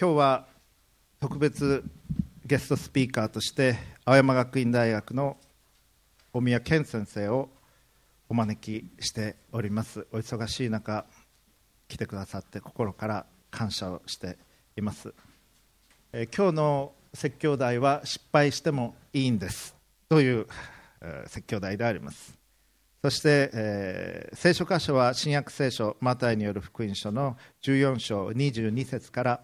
今日は特別ゲストスピーカーとして青山学院大学の大宮健先生をお招きしております。お忙しい中来てくださって心から感謝をしています、えー、今日の説教題は失敗してもいいんです。という、えー、説教題であります。そして、えー、聖書箇所は新約聖書マタイによる福音書の14章22節から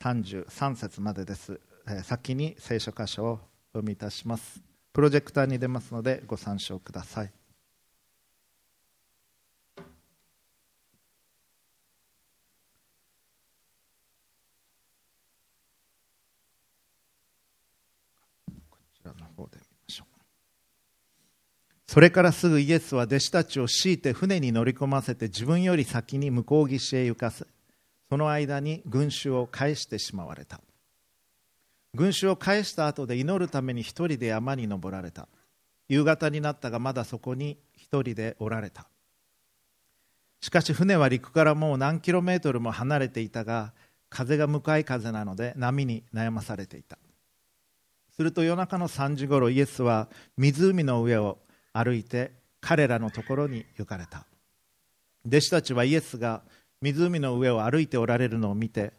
33節までです、えー、先に聖書箇所を読みいたします。プロジェクターに出ますのでご参照ください。それからすぐイエスは弟子たちを強いて船に乗り込ませて自分より先に向こう岸へ行かせその間に群衆を返してしまわれた。群衆を返した後で祈るために一人で山に登られた。夕方になったがまだそこに一人でおられた。しかし船は陸からもう何キロメートルも離れていたが風が向かい風なので波に悩まされていた。すると夜中の3時ごろイエスは湖の上を歩いて彼らのところに行かれた。弟子たちはイエスが湖の上を歩いておられるのを見て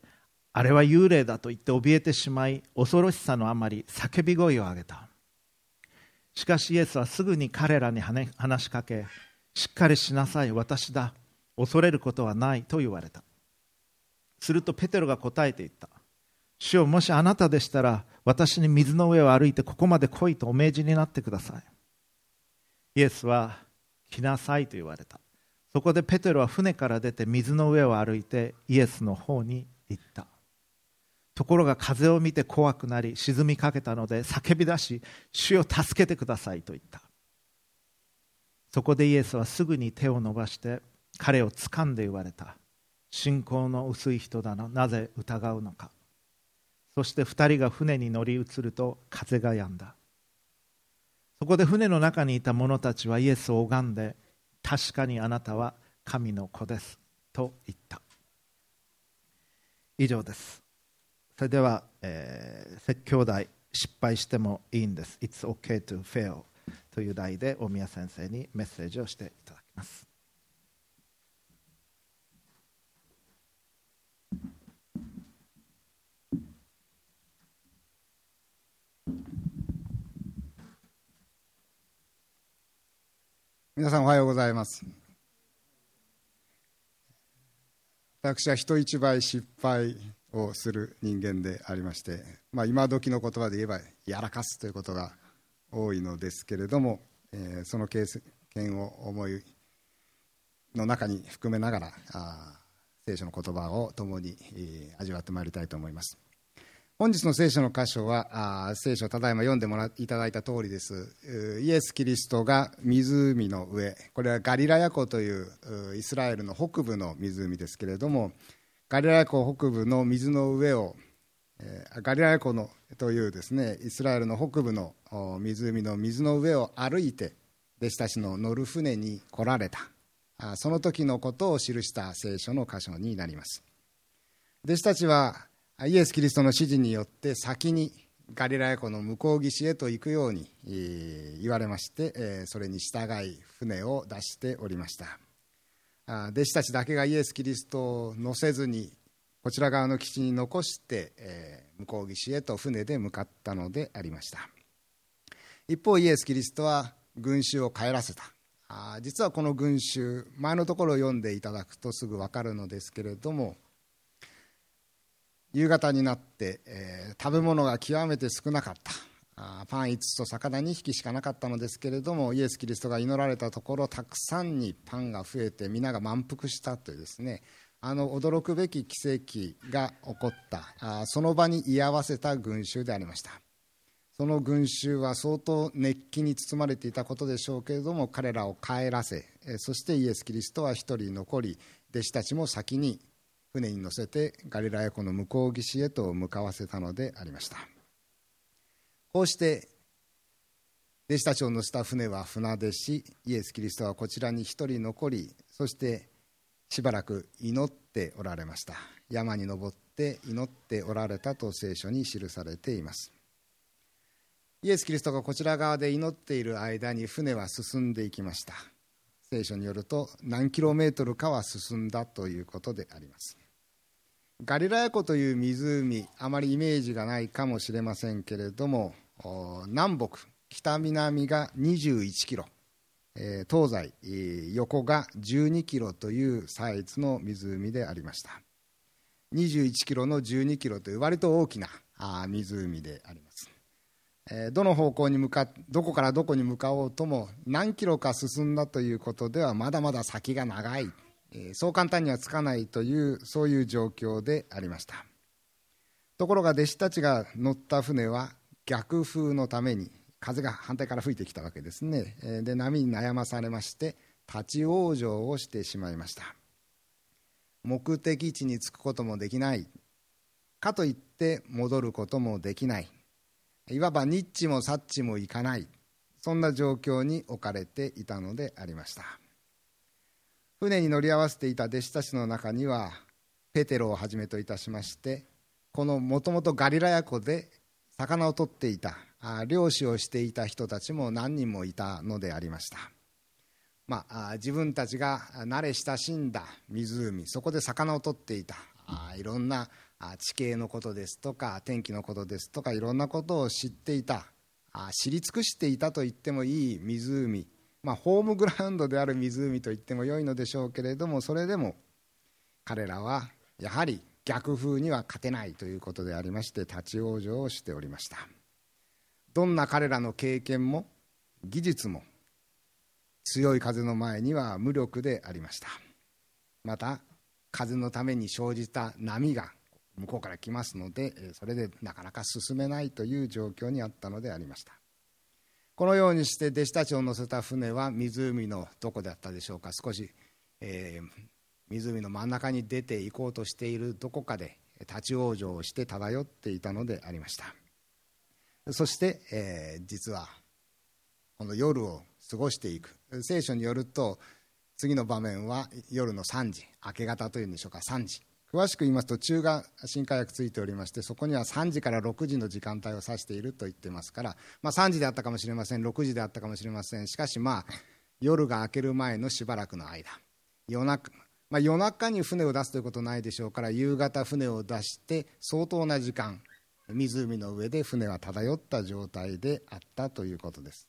あれは幽霊だと言って怯えてしまい恐ろしさのあまり叫び声を上げた。しかしイエスはすぐに彼らに話しかけしっかりしなさい私だ恐れることはないと言われた。するとペテロが答えて言った。主よもしあなたでしたら私に水の上を歩いてここまで来いとお命じになってください。イエスは来なさいと言われた。そこでペテロは船から出て水の上を歩いてイエスの方に行った。ところが風を見て怖くなり沈みかけたので叫び出し主を助けてくださいと言った。そこでイエスはすぐに手を伸ばして彼を掴んで言われた。信仰の薄い人だななぜ疑うのか。そして2人が船に乗り移ると風が止んだ。そこで船の中にいた者たちはイエスを拝んで確かにあなたは神の子ですと言った。以上です。それでは、えー、説教題失敗してもいいんです。It's okay to fail という題で大宮先生にメッセージをしていただきます。皆さんおはようございます。私は人一倍失敗をする人間でありまして、まあ、今時の言葉で言えばやらかすということが多いのですけれども、えー、その経験を思いの中に含めながらあ聖書の言葉を共に、えー、味わってまいりたいと思います。本日の聖書の箇所はあ聖書ただいま読んでもらいただいた通りです。イエス・キリストが湖の上。これはガリラヤ湖というイスラエルの北部の湖ですけれどもガリラヤ湖北部の水の上をえガリラヤ湖のというですねイスラエルの北部の湖の水の上を歩いて弟子たちの乗る船に来られた。あその時のことを記した聖書の箇所になります。弟子たちはイエス・キリストの指示によって先にガリラヤ湖の向こう岸へと行くように言われましてそれに従い船を出しておりました。弟子たちだけがイエス・キリストを乗せずにこちら側の基地に残して向こう岸へと船で向かったのでありました。一方イエス・キリストは群衆を帰らせた。実はこの群衆前のところを読んでいただくとすぐ分かるのですけれども夕方になって、えー、食べ物が極めて少なかった。あパン5つと魚2匹しかなかったのですけれどもイエス・キリストが祈られたところたくさんにパンが増えて皆が満腹したというですね。あの驚くべき奇跡が起こった。あその場に居合わせた群衆でありました。その群衆は相当熱気に包まれていたことでしょうけれども彼らを帰らせそしてイエス・キリストは一人残り弟子たちも先に船に乗せてガリラヤ湖の向こう岸へと向かわせたのでありました。こうして弟子たちを乗せた船は船出しイエス・キリストはこちらに一人残りそしてしばらく祈っておられました。山に登って祈っておられたと聖書に記されています。イエス・キリストがこちら側で祈っている間に船は進んでいきました。聖書によると何キロメートルかは進んだということであります。ガリラヤ湖という湖あまりイメージがないかもしれませんけれども南北北南が21キロ東西横が12キロというサイズの湖でありました。21キロの12キロという割と大きなあ湖であります。どの方向に向かどこからどこに向かおうとも何キロか進んだということではまだまだ先が長い。そう簡単にはつかないというそういう状況でありました。ところが弟子たちが乗った船は逆風のために風が反対から吹いてきたわけですね。で波に悩まされまして立ち往生をしてしまいました。目的地に着くこともできない。かといって戻ることもできない。いわばニッチもサッチもいかない。そんな状況に置かれていたのでありました。船に乗り合わせていた弟子たちの中にはペテロをはじめといたしましてこのもともとガリラヤ湖で魚を取っていた漁師をしていた人たちも何人もいたのでありました、まあ、自分たちが慣れ親しんだ湖そこで魚を取っていたいろんな地形のことですとか天気のことですとかいろんなことを知っていた知り尽くしていたと言ってもいい湖、まあ、ホームグラウンドである湖と言ってもよいのでしょうけれどもそれでも彼らはやはり逆風には勝てないということでありまして立ち往生をしておりました。どんな彼らの経験も技術も強い風の前には無力でありましたまた風のために生じた波が向こうから来ますのでそれでなかなか進めないという状況にあったのでありましたこのようにして弟子たちを乗せた船は湖のどこであったでしょうか。少し、えー、湖の真ん中に出て行こうとしているどこかで立ち往生をして漂っていたのでありました。そして、えー、実はこの夜を過ごしていく。聖書によると次の場面は夜の3時明け方というんでしょうか。3時。詳しく言いますと中が新化薬ついておりましてそこには3時から6時の時間帯を指していると言ってますから、まあ、3時であったかもしれません。6時であったかもしれません。しかしまあ夜が明ける前のしばらくの間。夜中まあ、夜中に船を出すということはないでしょうから夕方船を出して相当な時間湖の上で船は漂った状態であったということです。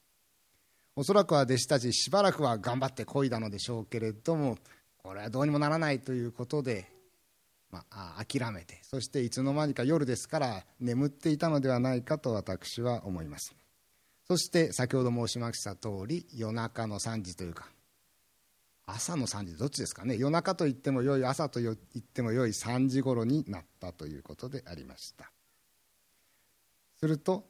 おそらくは弟子たちしばらくは頑張って漕いだのでしょうけれどもこれはどうにもならないということで、まあ、諦めてそしていつの間にか夜ですから眠っていたのではないかと私は思います。そして先ほど申しました通り夜中の3時というか朝の3時どっちですかね。夜中と言ってもよい朝と言ってもよい3時頃になったということでありました。すると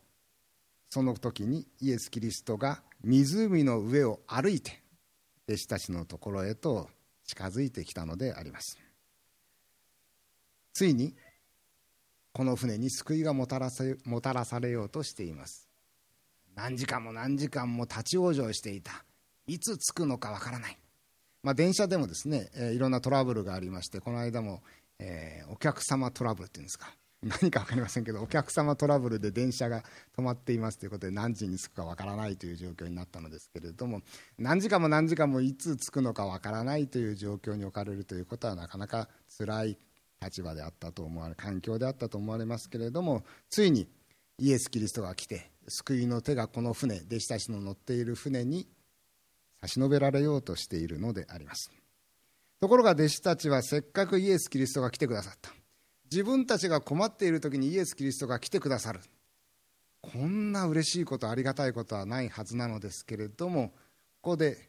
その時にイエス・キリストが湖の上を歩いて弟子たちのところへと近づいてきたのであります。ついにこの船に救いがもたらせもたらされようとしています。何時間も何時間も立ち往生していた。いつ着くのかわからない、まあ、電車でもですね、えー、いろんなトラブルがありましてこの間も、えー、お客様トラブルっていうんですか。何か分かりませんけどお客様トラブルで電車が止まっていますということで何時に着くか分からないという状況になったのですけれども何時間も何時間もいつ着くのか分からないという状況に置かれるということはなかなか辛い立場であったと思われ環境であったと思われますけれどもついにイエス・キリストが来て救いの手がこの船弟子たちの乗っている船に差し伸べられようとしているのであります。ところが弟子たちはせっかくイエス・キリストが来てくださった。自分たちが困っている時にイエス・キリストが来てくださる。こんな嬉しいことありがたいことはないはずなのですけれどもここで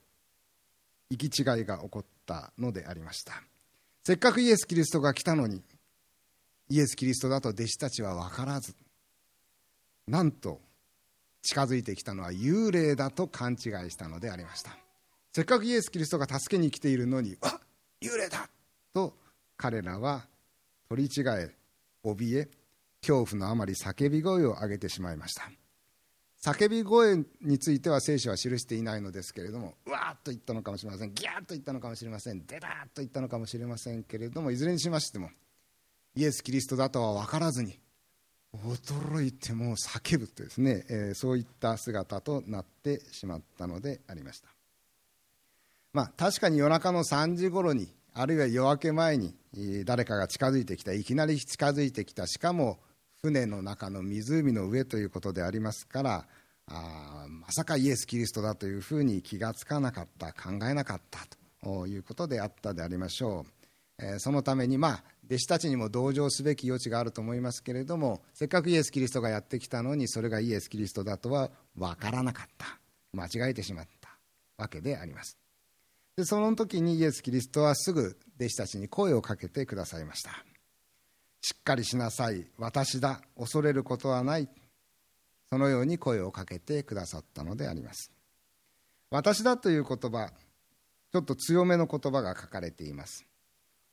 行き違いが起こったのでありました。せっかくイエス・キリストが来たのにイエス・キリストだと弟子たちは分からずなんと近づいてきたのは幽霊だと勘違いしたのでありました。せっかくイエス・キリストが助けに来ているのにあ幽霊だと彼らは取り違え怯え恐怖のあまり叫び声を上げてしまいました。叫び声については聖書は記していないのですけれどもうわーっと言ったのかもしれません。ギャーッと言ったのかもしれません。デダーッと言ったのかもしれませんけれどもいずれにしましてもイエス・キリストだとは分からずに驚いても叫ぶとですね、えー、そういった姿となってしまったのでありました。まあ確かに夜中の3時頃にあるいは夜明け前に誰かが近づいてきたいきなり近づいてきた。しかも船の中の湖の上ということでありますからあまさかイエス・キリストだというふうに気がつかなかった考えなかったということであったでありましょう、えー、そのためにまあ弟子たちにも同情すべき余地があると思いますけれどもせっかくイエス・キリストがやってきたのにそれがイエス・キリストだとは分からなかった。間違えてしまったわけであります。でその時にイエス・キリストはすぐ弟子たちに声をかけてくださいました。しっかりしなさい。私だ。恐れることはない。そのように声をかけてくださったのであります。私だという言葉ちょっと強めの言葉が書かれています。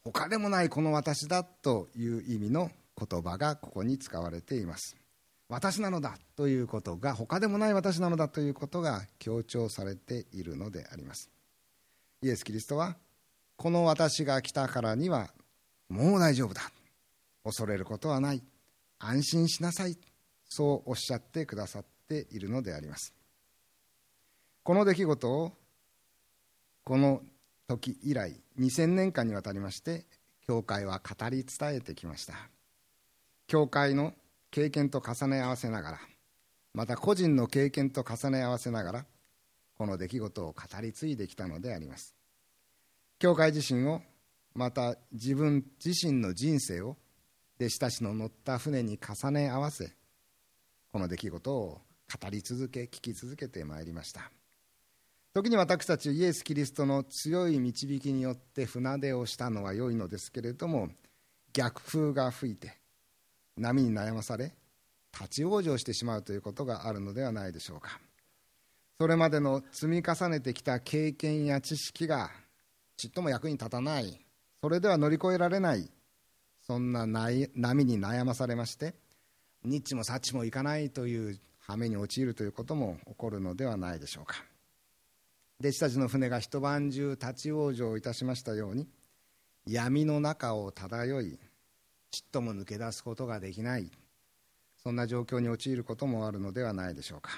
他でもないこの私だという意味の言葉がここに使われています。私なのだということが他でもない私なのだということが強調されているのであります。イエス・キリストはこの私が来たからにはもう大丈夫だ。恐れることはない。安心しなさい。そうおっしゃってくださっているのであります。この出来事をこの時以来2000年間にわたりまして教会は語り伝えてきました。教会の経験と重ね合わせながらまた個人の経験と重ね合わせながらこの出来事を語り継いできたのであります。教会自身をまた自分自身の人生を弟子たちの乗った船に重ね合わせこの出来事を語り続け聞き続けてまいりました。時に私たちイエス・キリストの強い導きによって船出をしたのは良いのですけれども逆風が吹いて波に悩まされ立ち往生してしまうということがあるのではないでしょうか。それまでの積み重ねてきた経験や知識がちっとも役に立たない。それでは乗り越えられない。そんな波に悩まされましてニッチもサッチもいかないという羽目に陥るということも起こるのではないでしょうか。弟子たちの船が一晩中立ち往生いたしましたように闇の中を漂いちっとも抜け出すことができないそんな状況に陥ることもあるのではないでしょうか。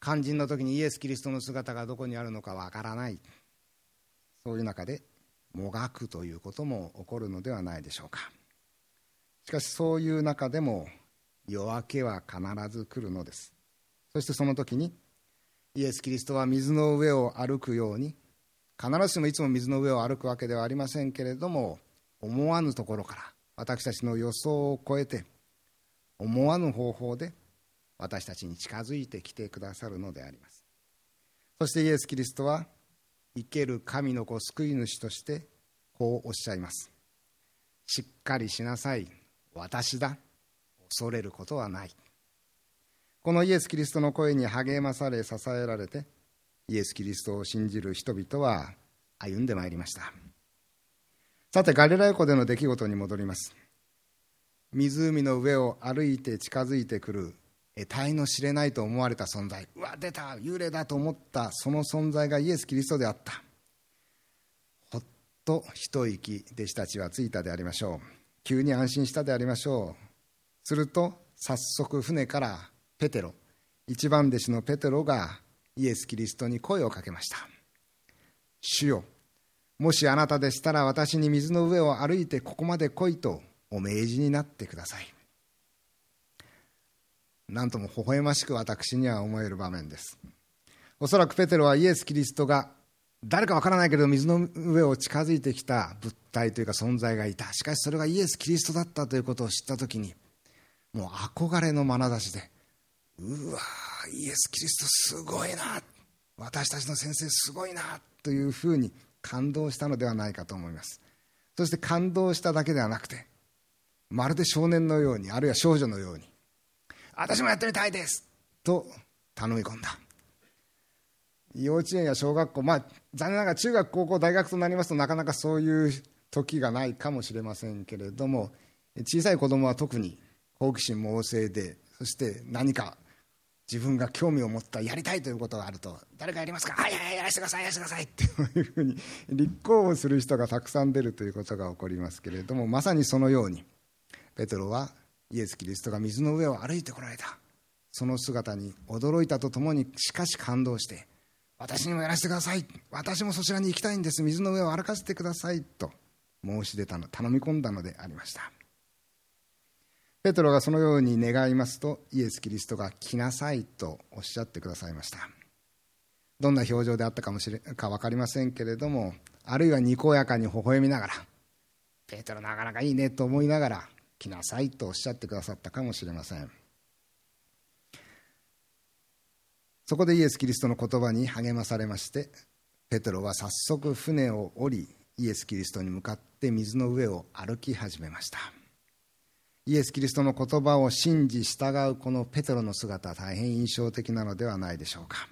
肝心の時にイエス・キリストの姿がどこにあるのかわからない。そういう中でもがくということも起こるのではないでしょうか。しかしそういう中でも夜明けは必ず来るのです。そしてその時にイエス・キリストは水の上を歩くように必ずしもいつも水の上を歩くわけではありませんけれども思わぬところから私たちの予想を超えて思わぬ方法で私たちに近づいてきてくださるのであります。そしてイエス・キリストは生ける神の子救い主としてこうおっしゃいます。しっかりしなさい。私だ。恐れることはない。このイエス・キリストの声に励まされ支えられてイエス・キリストを信じる人々は歩んでまいりました。さてガリラヤ湖での出来事に戻ります。湖の上を歩いて近づいてくる得体の知れないと思われた存在。うわ出た幽霊だと思ったその存在がイエス・キリストであった。ほっと一息弟子たちはついたでありましょう。急に安心したでありましょう。すると早速船からペテロ一番弟子のペテロがイエス・キリストに声をかけました。主よもしあなたでしたら私に水の上を歩いてここまで来いとお命じになってください。なんとも微笑ましく私には思える場面です。おそらくペテロはイエス・キリストが誰かわからないけれど水の上を近づいてきた物体というか存在がいた。しかしそれがイエス・キリストだったということを知った時にもう憧れの眼差しでうわイエス・キリストすごいな。私たちの先生すごいなというふうに感動したのではないかと思います。そして感動しただけではなくてまるで少年のようにあるいは少女のように私もやってみたいです。と頼み込んだ。幼稚園や小学校まあ残念ながら中学高校大学となりますとなかなかそういう時がないかもしれませんけれども小さい子供は特に好奇心旺盛でそして何か自分が興味を持ったやりたいということがあると誰かやりますか？はいはいやらせてくださいやらせてくださいっていうふうに立候補する人がたくさん出るということが起こりますけれどもまさにそのようにペテロはイエス・キリストが水の上を歩いてこられた。その姿に驚いたとともにしかし感動して私にもやらせてください。私もそちらに行きたいんです。水の上を歩かせてくださいと申し出たの頼み込んだのでありました。ペテロがそのように願いますとイエス・キリストが来なさいとおっしゃってくださいました。どんな表情であったかもしれか分かりませんけれどもあるいはにこやかに微笑みながらペテロなかなかいいねと思いながら来なさいとおっしゃってくださったかもしれません。そこでイエス・キリストの言葉に励まされましてペテロは早速船を降りイエス・キリストに向かって水の上を歩き始めました。イエス・キリストの言葉を信じ従うこのペテロの姿大変印象的なのではないでしょうか。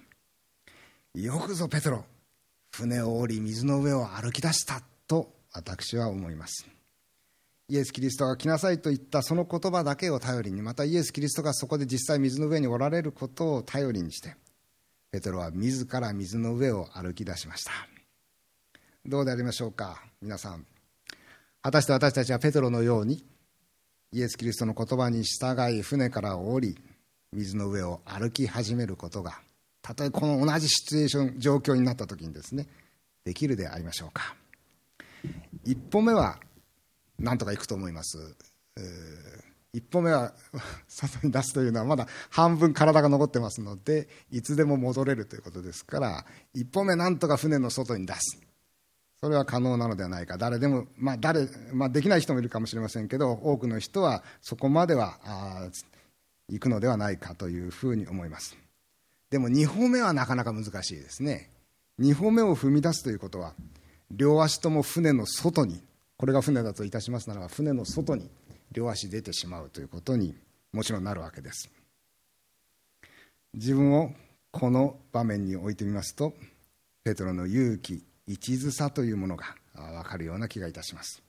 よくぞペテロ船を降り水の上を歩き出したと私は思います。イエス・キリストが来なさいと言ったその言葉だけを頼りにまたイエス・キリストがそこで実際水の上におられることを頼りにしてペテロは自ら水の上を歩き出しましたどうでありましょうか皆さん。果たして私たちはペテロのようにイエス・キリストの言葉に従い船から降り水の上を歩き始めることがたとえこの同じシチュエーション状況になった時にですねできるでありましょうか。一歩目は何とか行くと思います。一歩目は 外に出すというのはまだ半分体が残ってますのでいつでも戻れるということですから一歩目なんとか船の外に出す。それは可能なのではないか。誰でも、まあ誰まあ、できない人もいるかもしれませんけど多くの人はそこまでは行くのではないかというふうに思います。でも2歩目はなかなか難しいですね。2歩目を踏み出すということは両足とも船の外にこれが船だといたしますならば船の外に両足出てしまうということにもちろんなるわけです。自分をこの場面に置いてみますとペトロの勇気一途さというものが分かるような気がいたします。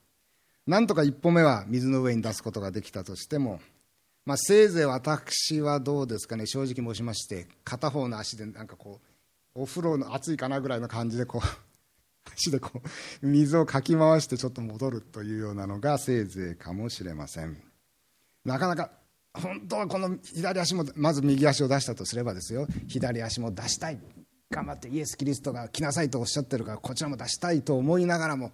なんとか一歩目は水の上に出すことができたとしても、まあ、せいぜい私はどうですかね正直申しまして片方の足でなんかこうお風呂の熱いかなぐらいの感じでこう 足でこう水をかき回してちょっと戻るというようなのがせいぜいかもしれません。なかなか本当はこの左足もまず右足を出したとすればですよ。左足も出したい。頑張ってイエス・キリストが来なさいとおっしゃってるからこちらも出したいと思いながらも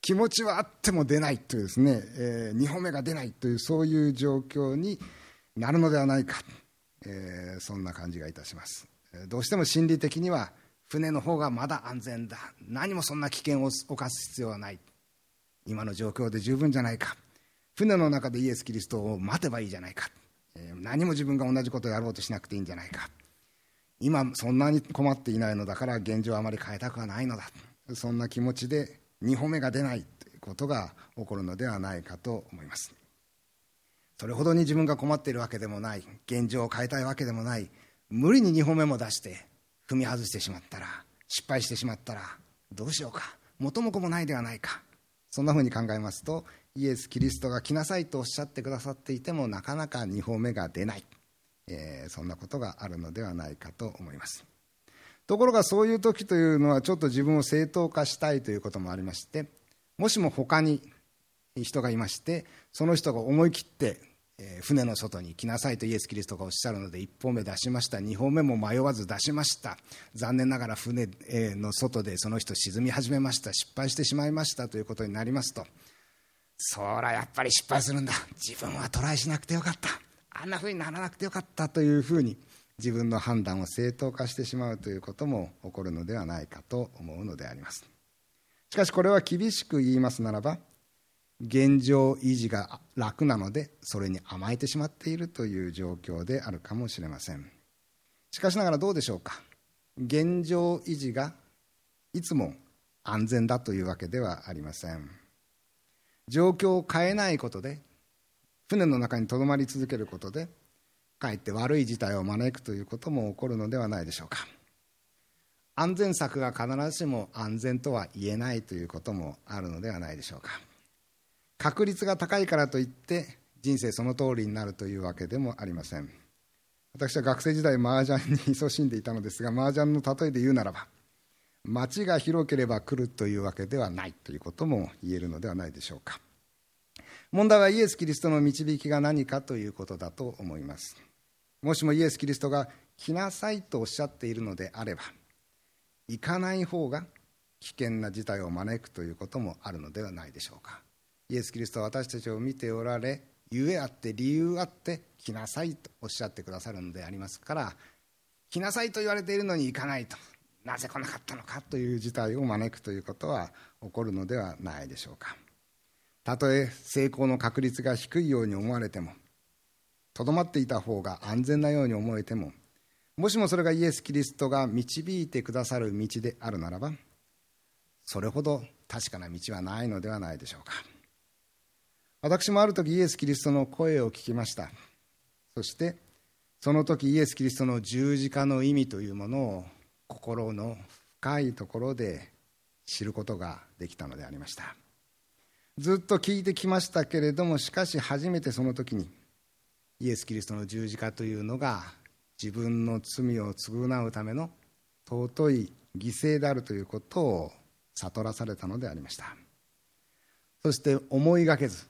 気持ちはあっても出ないというですね、えー、2歩目が出ないというそういう状況になるのではないか、えー、そんな感じがいたします。どうしても心理的には船の方がまだ安全だ。何もそんな危険を冒す必要はない。今の状況で十分じゃないか。船の中でイエス・キリストを待てばいいじゃないか、何も自分が同じことをやろうとしなくていいんじゃないか。今そんなに困っていないのだから現状はあまり変えたくはないのだ。そんな気持ちで2歩目が出ないということが起こるのではないかと思います。それほどに自分が困っているわけでもない。現状を変えたいわけでもない。無理に2歩目も出して踏み外してしまったら失敗してしまったらどうしようか。元も子もないではないか。そんなふうに考えますとイエス・キリストが来なさいとおっしゃってくださっていてもなかなか2歩目が出ない。えー、そんなことがあるのではないかと思います。ところがそういう時というのはちょっと自分を正当化したいということもありましてもしも他に人がいましてその人が思い切ってえ船の外に来なさいとイエス・キリストがおっしゃるので1歩目出しました。2歩目も迷わず出しました。残念ながら船の外でその人沈み始めました。失敗してしまいました。ということになりますと。そらやっぱり失敗するんだ。自分はトライしなくてよかった。あんなふうにならなくてよかった。というふうに自分の判断を正当化してしまう。ということも起こるのではないかと思うのであります。しかしこれは厳しく言いますならば現状維持が楽なのでそれに甘えてしまっているという状況であるかもしれません。しかしながらどうでしょうか？現状維持がいつも安全だというわけではありません。状況を変えないことで船の中にとどまり続けることでかえって悪い事態を招くということも起こるのではないでしょうか。安全策が必ずしも安全とは言えないということもあるのではないでしょうか。確率が高いからといって人生その通りになるというわけでもありません。私は学生時代麻雀に勤しんでいたのですが麻雀の例えで言うならば町が広ければ来るというわけではないということも言えるのではないでしょうか。問題はイエス・キリストの導きが何かということだと思います。もしもイエス・キリストが来なさいとおっしゃっているのであれば行かない方が危険な事態を招くということもあるのではないでしょうか。イエス・キリストは私たちを見ておられゆえあって理由あって来なさいとおっしゃってくださるのでありますから来なさいと言われているのに行かないとなぜ来なかったのかという事態を招くということは起こるのではないでしょうか。たとえ成功の確率が低いように思われてもとどまっていた方が安全なように思えてももしもそれがイエス・キリストが導いてくださる道であるならばそれほど確かな道はないのではないでしょうか。私もある時イエス・キリストの声を聞きました。そしてその時イエス・キリストの十字架の意味というものを心の深いところで知ることができたのでありました。ずっと聞いてきましたけれどもしかし初めてその時にイエス・キリストの十字架というのが自分の罪を償うための尊い犠牲であるということを悟らされたのでありました。そして思いがけず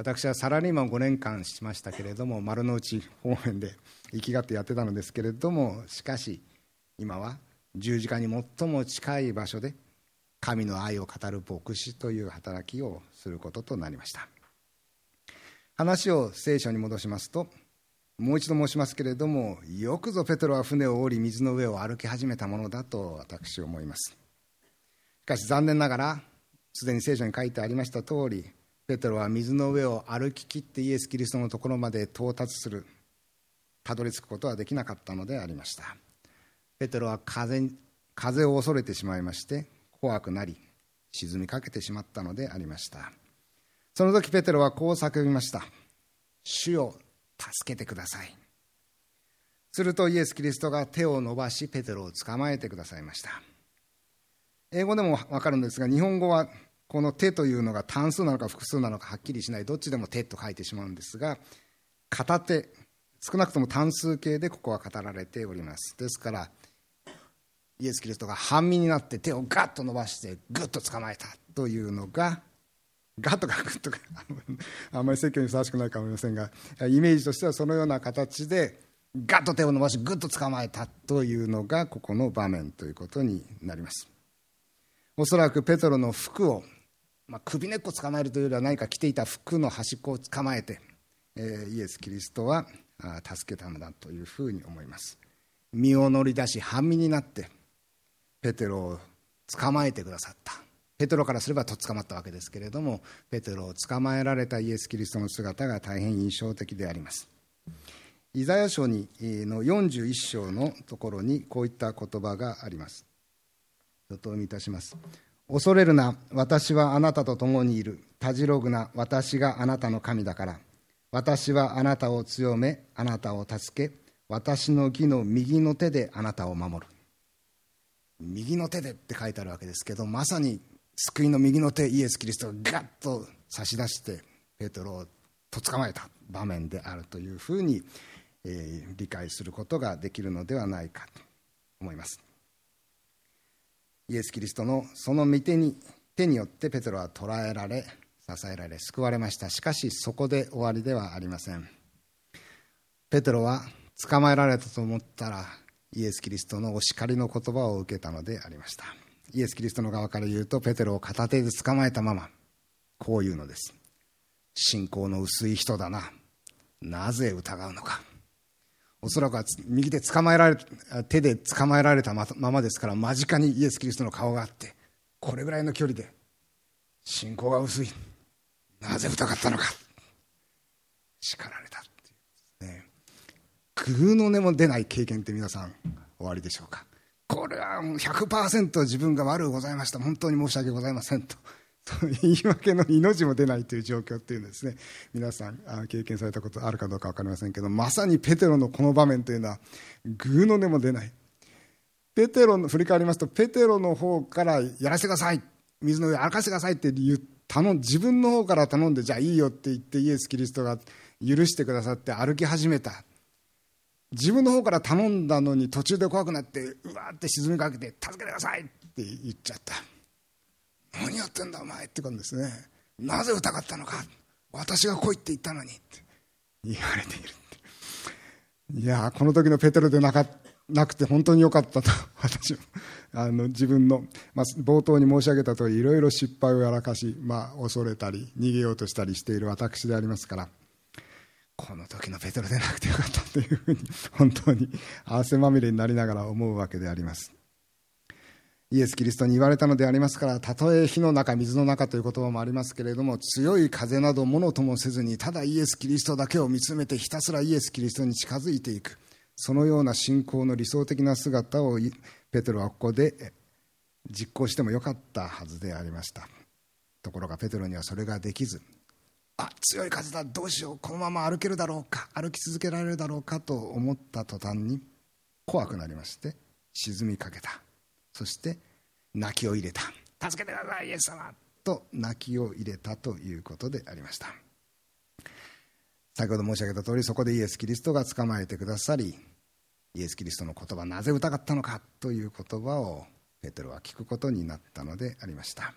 私はサラリーマンを5年間しましたけれども丸の内方面で生きがってやってたのですけれどもしかし今は十字架に最も近い場所で神の愛を語る牧師という働きをすることとなりました。話を聖書に戻しますともう一度申しますけれどもよくぞペトロは船を降り水の上を歩き始めたものだと私は思います。しかし残念ながらすでに聖書に書いてありました通りペトロは水の上を歩ききってイエス・キリストのところまで到達する。たどり着くことはできなかったのでありました。ペテロは風風を恐れてしまいまして怖くなり沈みかけてしまったのでありました。その時ペテロはこう叫びました。主よ助けてください。するとイエス・キリストが手を伸ばしペテロを捕まえてくださいました。英語でも分かるんですが日本語はこの手というのが単数なのか複数なのかはっきりしない。どっちでも手と書いてしまうんですが片手少なくとも単数形でここは語られております。ですからイエス・キリストが半身になって手をガッと伸ばしてグッと捕まえたというのがガッとかグッとかあんまり 説教にふさわしくないかもしれませんがイメージとしてはそのような形でガッと手を伸ばしグッと捕まえたというのがここの場面ということになります。おそらくペトロの服を、まあ、首根っこ捕まえるというよりは何か着ていた服の端っこを捕まえて、えー、イエス・キリストは助けたのだというふうに思います。身を乗り出し半身になってペテロを捕まえてくださった。ペテロからすればとっ捕まったわけですけれどもペテロを捕まえられたイエス・キリストの姿が大変印象的であります。イザヤ書にの41章のところにこういった言葉があります。ちょっとお読みいたします。恐れるな私はあなたと共にいる。たじろぐな私があなたの神だから。私はあなたを強めあなたを助け私の義の右の手であなたを守る。右の手でって書いてあるわけですけどまさに救いの右の手イエス・キリストをガッと差し出してペトロをと捕まえた場面であるというふうに、えー、理解することができるのではないかと思います。イエス・キリストのその御手に手によってペテロは捕らえられ支えられ救われました。しかしそこで終わりではありません。ペテロは捕まえられたと思ったらイエス・キリストのお叱りの言葉を受けたのでありました。イエス・キリストの側から言うとペテロを片手で捕まえたままこう言うのです。信仰の薄い人だな。なぜ疑うのか。おそらくは右手捕まえられ手で捕まえられたままですから間近にイエス・キリストの顔があってこれぐらいの距離で信仰が薄い。なぜ疑ったのか。叱られたグーの音も出ない経験って皆さんおありでしょうか。これは100%自分が悪うございました。本当に申し訳ございませんと。言い訳の命も出ないという状況っていうのですね。皆さん経験されたことあるかどうか分かりませんけどまさにペテロのこの場面というのはグーの音も出ない。ペテロの振り返りますとペテロの方からやらせてください。水の上歩かせてくださいって言頼自分の方から頼んでじゃあいいよって言ってイエス・キリストが許してくださって歩き始めた。自分の方から頼んだのに途中で怖くなってうわーって沈みかけて「助けてください!」って言っちゃった。何やってんだお前ってことですねなぜ疑ったのか私が来いって言ったのにって言われているいやこの時のペテロでなかなくて本当によかったと。私もあの自分の、まあ、冒頭に申し上げたとおりいろいろ失敗をやらかし、まあ、恐れたり逃げようとしたりしている私でありますからこの時のペテロでなくてよかったというふうに本当に汗まみれになりながら思うわけであります。イエス・キリストに言われたのでありますからたとえ火の中水の中という言葉もありますけれども強い風などものともせずにただイエス・キリストだけを見つめてひたすらイエス・キリストに近づいていく。そのような信仰の理想的な姿をペテロはここで実行してもよかったはずでありました。ところがペテロにはそれができずあ強い風だどうしようこのまま歩けるだろうか歩き続けられるだろうかと思った途端に怖くなりまして沈みかけた。そして泣きを入れた。助けてくださいイエス様。と泣きを入れたということでありました。先ほど申し上げた通りそこでイエス・キリストが捕まえてくださりイエス・キリストの言葉なぜ疑ったのか？という言葉をペテロは聞くことになったのでありました。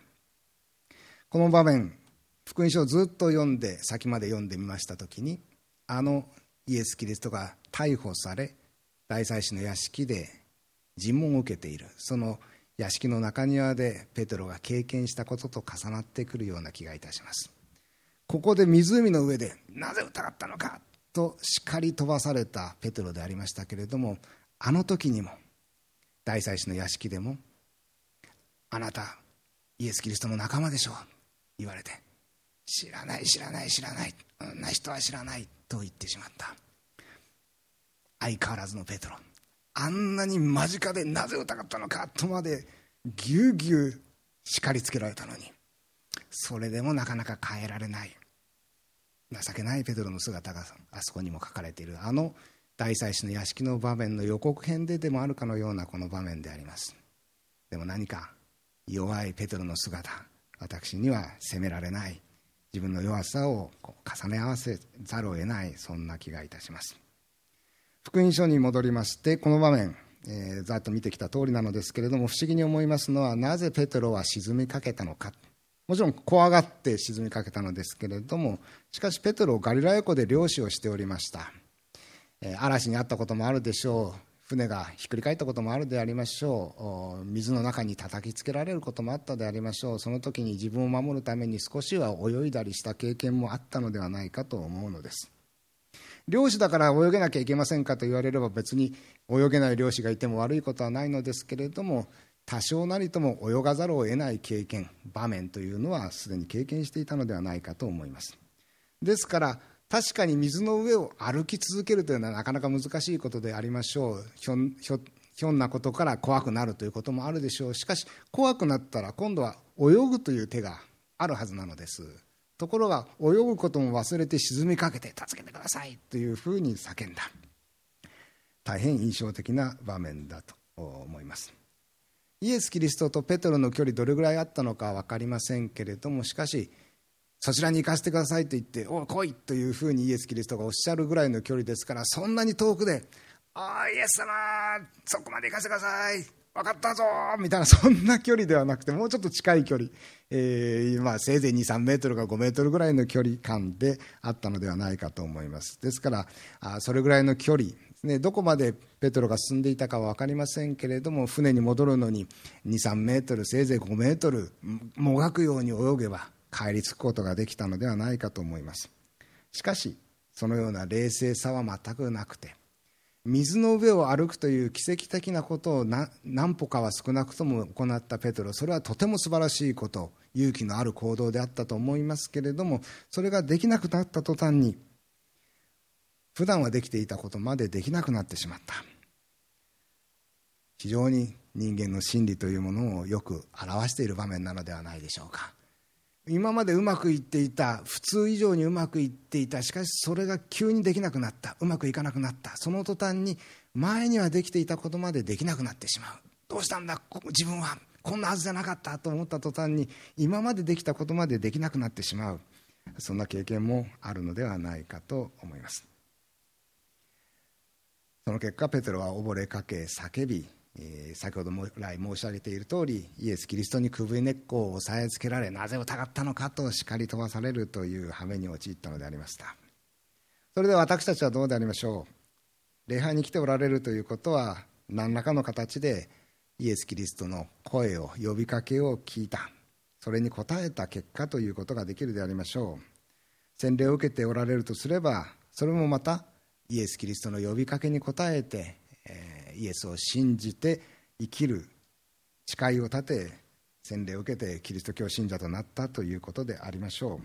この場面福音書をずっと読んで先まで読んでみました時にあのイエス・キリストが逮捕され大祭司の屋敷で尋問を受けている。その屋敷の中庭でペテロが経験したことと重なってくるような気がいたします。ここで湖の上でなぜ疑ったのかと叱り飛ばされたペテロでありましたけれどもあの時にも大祭司の屋敷でもあなたイエス・キリストの仲間でしょう言われて知らない知らない知らないんな人は知らないと言ってしまった。相変わらずのペテロ。あんなに間近でなぜ疑ったのかとまでぎゅうぎゅう叱りつけられたのに。それでもなかなか変えられない。情けないペテロの姿があそこにも書かれているあの大祭司の屋敷の場面の予告編ででもあるかのようなこの場面であります。でも何か弱いペテロの姿私には責められない。自分の弱さを重ね合わせざるを得ないそんな気がいたします。福音書に戻りましてこの場面、えー、ざっと見てきた通りなのですけれども不思議に思いますのはなぜペテロは沈みかけたのか。もちろん怖がって沈みかけたのですけれどもしかしペテロガリラヤ湖で漁師をしておりました、えー、嵐にあったこともあるでしょう。船がひっくり返ったこともあるでありましょう。水の中に叩きつけられることもあったでありましょう。その時に自分を守るために少しは泳いだりした経験もあったのではないかと思うのです。漁師だから泳げなきゃいけませんかと言われれば別に泳げない漁師がいても悪いことはないのですけれども多少なりとも泳がざるを得ない経験場面というのはすでに経験していたのではないかと思います。ですから確かに水の上を歩き続けるというのはなかなか難しいことでありましょう。ひょひょひょんなことから怖くなるということもあるでしょう。しかし怖くなったら今度は泳ぐという手があるはずなのです。ところが泳ぐことも忘れて沈みかけて助けてくださいというふうに叫んだ大変印象的な場面だと思いますイエス・キリストとペテロの距離どれぐらいあったのか分かりませんけれどもしかしそちらに行かせてくださいと言って「お来い!」というふうにイエス・キリストがおっしゃるぐらいの距離ですからそんなに遠くで「おイエス様そこまで行かせてください分かったぞみたいなそんな距離ではなくてもうちょっと近い距離、えーまあ、せいぜい23メートルか5メートルぐらいの距離感であったのではないかと思います。ですからあそれぐらいの距離ね、どこまでペトロが進んでいたかは分かりませんけれども船に戻るのに23メートルせいぜい5メートルもがくように泳げば帰り着くことができたのではないかと思います。しかしそのような冷静さは全くなくて水の上を歩くという奇跡的なことを何歩かは少なくとも行ったペトロ。それはとても素晴らしいこと。勇気のある行動であったと思いますけれどもそれができなくなった途端に普段はできていたことまでできなくなってしまった。非常に人間の心理というものをよく表している場面なのではないでしょうか。今までうまくいっていた普通以上にうまくいっていた。しかしそれが急にできなくなった。うまくいかなくなった。その途端に前にはできていたことまでできなくなってしまう。どうしたんだ？自分は。こんなはずじゃなかった。と思った途端に今までできたことまでできなくなってしまう。そんな経験もあるのではないかと思います。その結果ペテロは溺れかけ叫び、えー、先ほども来申し上げている通りイエス・キリストに首根っこを押さえつけられなぜ疑ったのかと叱り飛ばされるという羽目に陥ったのでありました。それでは私たちはどうでありましょう？礼拝に来ておられるということは何らかの形でイエス・キリストの声を呼びかけを聞いた。それに応えた結果ということができるでありましょう。洗礼を受けておられるとすればそれもまたイエス・キリストの呼びかけに応えて、イエスを信じて生きる誓いを立て洗礼を受けてキリスト教信者となったということでありましょう。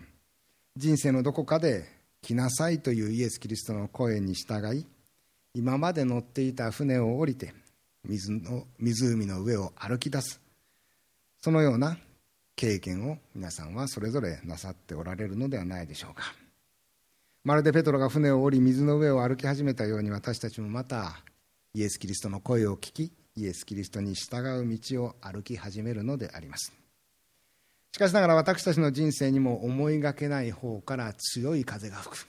人生のどこかで来なさいというイエス・キリストの声に従い今まで乗っていた船を降りて水の湖の上を歩き出す。そのような経験を皆さんはそれぞれなさっておられるのではないでしょうか。まるでペトロが船を降り水の上を歩き始めたように私たちもまたイエス・キリストの声を聞きイエス・キリストに従う道を歩き始めるのであります。しかしながら私たちの人生にも思いがけない方から強い風が吹く。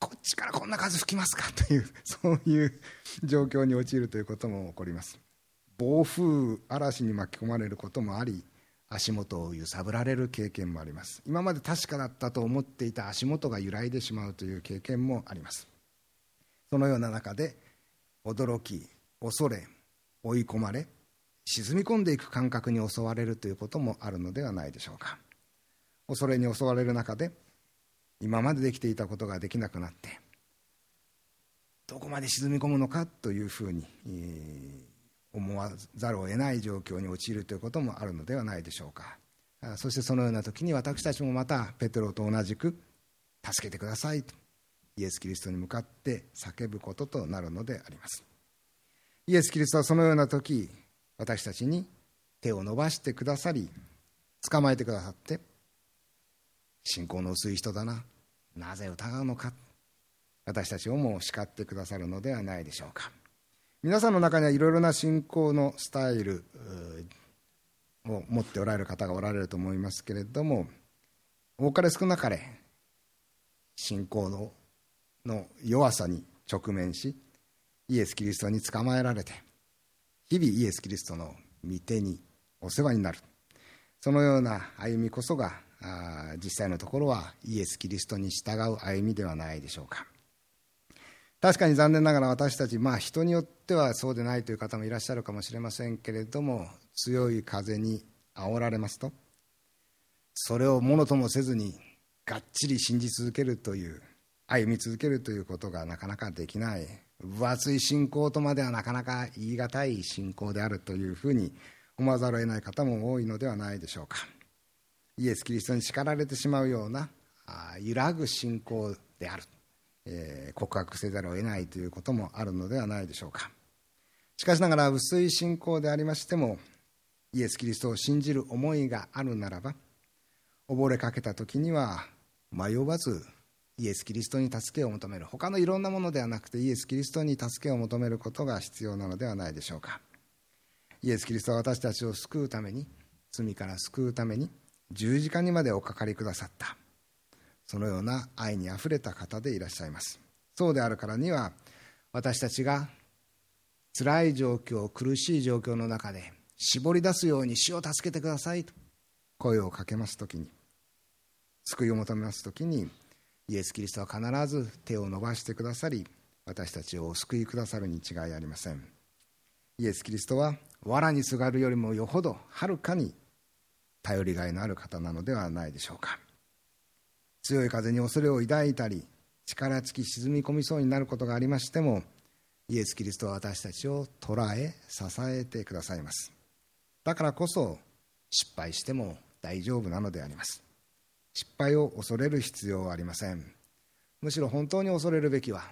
こっちからこんな風吹きますか？という そういう状況に陥るということも起こります。暴風嵐に巻き込まれることもあり足元を揺さぶられる経験もあります。今まで確かだったと思っていた足元が揺らいでしまうという経験もあります。そのような中で驚き恐れ追い込まれ沈み込んでいく感覚に襲われるということもあるのではないでしょうか。恐れに襲われる中で今までできていたことができなくなってどこまで沈み込むのかというふうに、思わざるを得ない状況に陥るということもあるのではないでしょうか。そしてそのような時に私たちもまたペテロと同じく助けてくださいと。イエス・キリストに向かって叫ぶこととなるのであります。イエス・キリストはそのような時私たちに手を伸ばしてくださり捕まえてくださって信仰の薄い人だななぜ疑うのか私たちをも叱ってくださるのではないでしょうか。皆さんの中にはいろいろな信仰のスタイルを持っておられる方がおられると思いますけれども多かれ少なかれ信仰のの弱さに直面しイエス・キリストに捕まえられて日々イエス・キリストの御手にお世話になるそのような歩みこそが実際のところはイエス・キリストに従う歩みではないでしょうか。確かに残念ながら私たち、まあ、人によってはそうでないという方もいらっしゃるかもしれませんけれども強い風に煽られますとそれをものともせずにがっちり信じ続けるという歩み続けるということがなかなかできない分厚い信仰とまではなかなか言い難い信仰であるというふうに思わざるを得ない方も多いのではないでしょうか。イエス・キリストに叱られてしまうような揺らぐ信仰である。えー、告白せざるを得ないということもあるのではないでしょうか。しかしながら薄い信仰でありましてもイエス・キリストを信じる思いがあるならば溺れかけた時には迷わずイエス・キリストに助けを求める。他のいろんなものではなくてイエス・キリストに助けを求めることが必要なのではないでしょうか。イエス・キリストは私たちを救うために罪から救うために十字架にまでおかかりくださった。そのような愛にあふれた方でいらっしゃいます。そうであるからには私たちが辛い状況苦しい状況の中で絞り出すように死を助けてくださいと声をかけます時に救いを求めます時にイエス・キリストは必ず手を伸ばしてくださり私たちをお救いくださるに違いありません。イエス・キリストは藁にすがるよりもよほどはるかに頼りがいのある方なのではないでしょうか。強い風に恐れを抱いたり力尽き沈み込みそうになることがありましてもイエス・キリストは私たちを捉え支えてくださいます。だからこそ失敗しても大丈夫なのであります。失敗を恐れる必要はありません。むしろ本当に恐れるべきは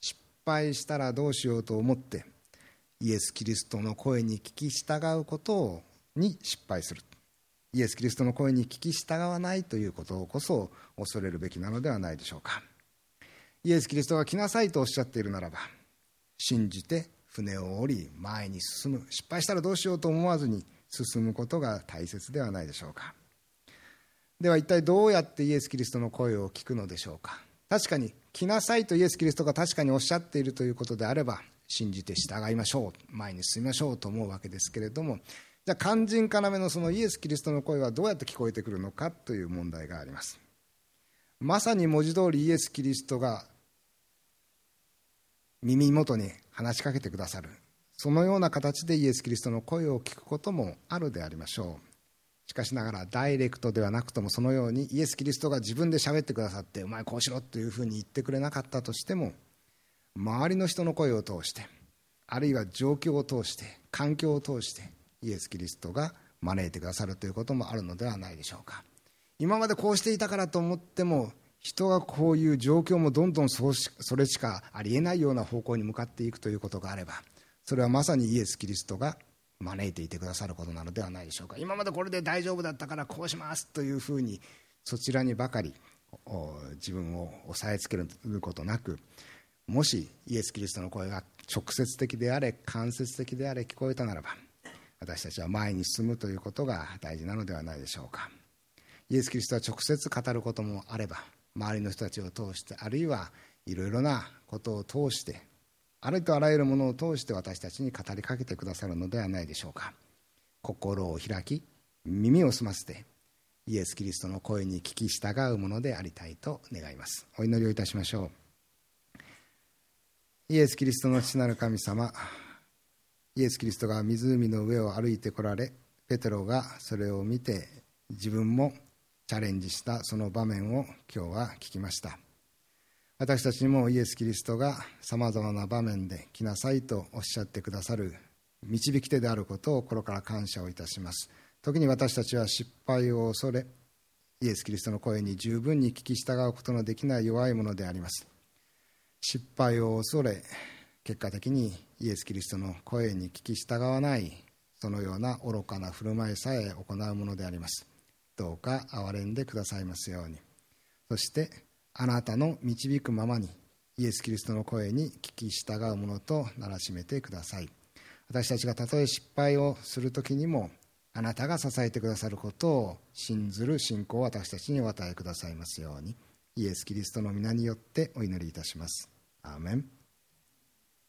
失敗したらどうしようと思ってイエス・キリストの声に聞き従うことに失敗する。イエス・キリストの声に聞き従わないということこそ恐れるべきなのではないでしょうか。イエス・キリストが来なさいとおっしゃっているならば信じて船を降り前に進む。失敗したらどうしようと思わずに進むことが大切ではないでしょうか。では一体どうやってイエス・キリストの声を聞くのでしょうか？確かに来なさいとイエス・キリストが確かにおっしゃっているということであれば信じて従いましょう。前に進みましょうと思うわけですけれども。じゃあ肝心要のそのイエス・キリストの声はどうやって聞こえてくるのかという問題があります。まさに文字通りイエス・キリストが耳元に話しかけてくださる。そのような形でイエス・キリストの声を聞くこともあるでありましょう。しかしながらダイレクトではなくともそのようにイエス・キリストが自分で喋ってくださってお前こうしろというふうに言ってくれなかったとしても周りの人の声を通してあるいは状況を通して環境を通してイエス・キリストが招いてくださるということもあるのではないでしょうか。今までこうしていたからと思っても人がこういう状況もどんどんそれしかありえないような方向に向かっていくということがあればそれはまさにイエス・キリストが招いていてくださることなのではないでしょうか。今までこれで大丈夫だったからこうしますというふうにそちらにばかり自分を押さえつけることなくもしイエス・キリストの声が直接的であれ間接的であれ聞こえたならば私たちは前に進むということが大事なのではないでしょうか。イエス・キリストは直接語ることもあれば周りの人たちを通してあるいはいろいろなことを通してありとあらゆるものを通して私たちに語りかけてくださるのではないでしょうか。心を開き耳を澄ませてイエス・キリストの声に聞き従うものでありたいと願います。お祈りをいたしましょう。イエス・キリストの父なる神様イエス・キリストが湖の上を歩いてこられペテロがそれを見て自分もチャレンジしたその場面を今日は聞きました。私たちにもイエス・キリストがさまざまな場面で来なさいとおっしゃってくださる導き手であることを心から感謝をいたします。時に私たちは失敗を恐れイエス・キリストの声に十分に聞き従うことのできない弱いものであります。失敗を恐れ結果的にイエス・キリストの声に聞き従わないそのような愚かな振る舞いさえ行うものであります。どうか憐れんでくださいますように。そしてあなたの導くままにイエス・キリストの声に聞き従うものとならしめてください。私たちがたとえ失敗をする時にもあなたが支えてくださることを信ずる信仰を私たちにお与えくださいますようにイエス・キリストの皆によってお祈りいたします。アーメン。